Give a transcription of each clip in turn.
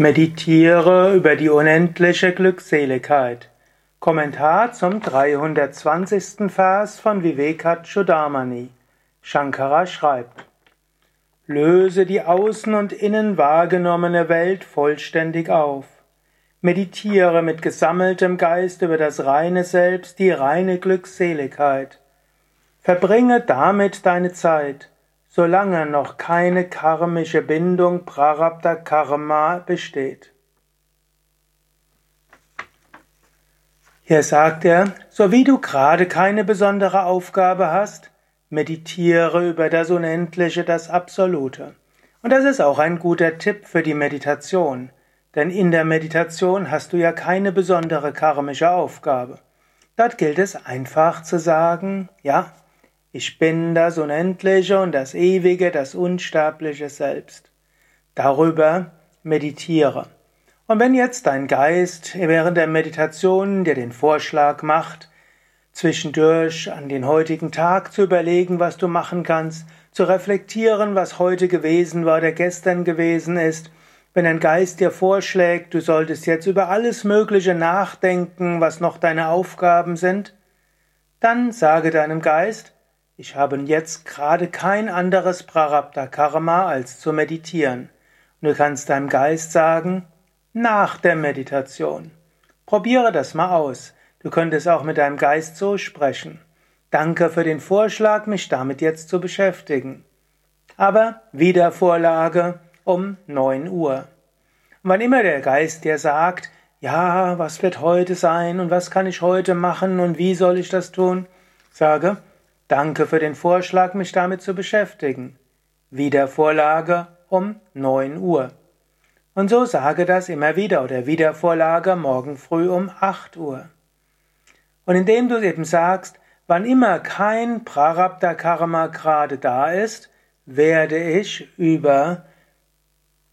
Meditiere über die unendliche Glückseligkeit. Kommentar zum 320. Vers von Vivekachudamani. Shankara schreibt: Löse die außen und innen wahrgenommene Welt vollständig auf. Meditiere mit gesammeltem Geist über das reine Selbst, die reine Glückseligkeit. Verbringe damit deine Zeit solange noch keine karmische Bindung Prarabdha Karma besteht. Hier sagt er, so wie du gerade keine besondere Aufgabe hast, meditiere über das Unendliche, das Absolute. Und das ist auch ein guter Tipp für die Meditation, denn in der Meditation hast du ja keine besondere karmische Aufgabe. Dort gilt es einfach zu sagen, ja, ich bin das Unendliche und das Ewige, das Unsterbliche Selbst. Darüber meditiere. Und wenn jetzt dein Geist während der Meditation dir den Vorschlag macht, zwischendurch an den heutigen Tag zu überlegen, was du machen kannst, zu reflektieren, was heute gewesen war, der gestern gewesen ist, wenn ein Geist dir vorschlägt, du solltest jetzt über alles Mögliche nachdenken, was noch deine Aufgaben sind, dann sage deinem Geist, ich habe jetzt gerade kein anderes Prarabdha Karma als zu meditieren. Und du kannst deinem Geist sagen, nach der Meditation. Probiere das mal aus. Du könntest auch mit deinem Geist so sprechen. Danke für den Vorschlag, mich damit jetzt zu beschäftigen. Aber Wiedervorlage um 9 Uhr. Und wann immer der Geist dir sagt, ja, was wird heute sein und was kann ich heute machen und wie soll ich das tun, sage, Danke für den Vorschlag, mich damit zu beschäftigen. Wiedervorlage um 9 Uhr. Und so sage das immer wieder oder Wiedervorlage morgen früh um 8 Uhr. Und indem du eben sagst, wann immer kein Prarabdha Karma gerade da ist, werde ich über,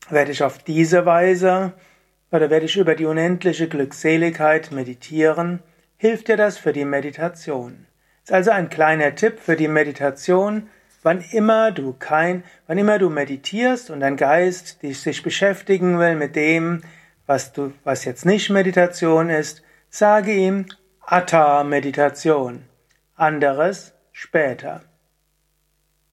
werde ich auf diese Weise oder werde ich über die unendliche Glückseligkeit meditieren, hilft dir das für die Meditation. Ist also ein kleiner Tipp für die Meditation. Wann immer du kein, wann immer du meditierst und dein Geist dich sich beschäftigen will mit dem, was du, was jetzt nicht Meditation ist, sage ihm Atta Meditation. Anderes später.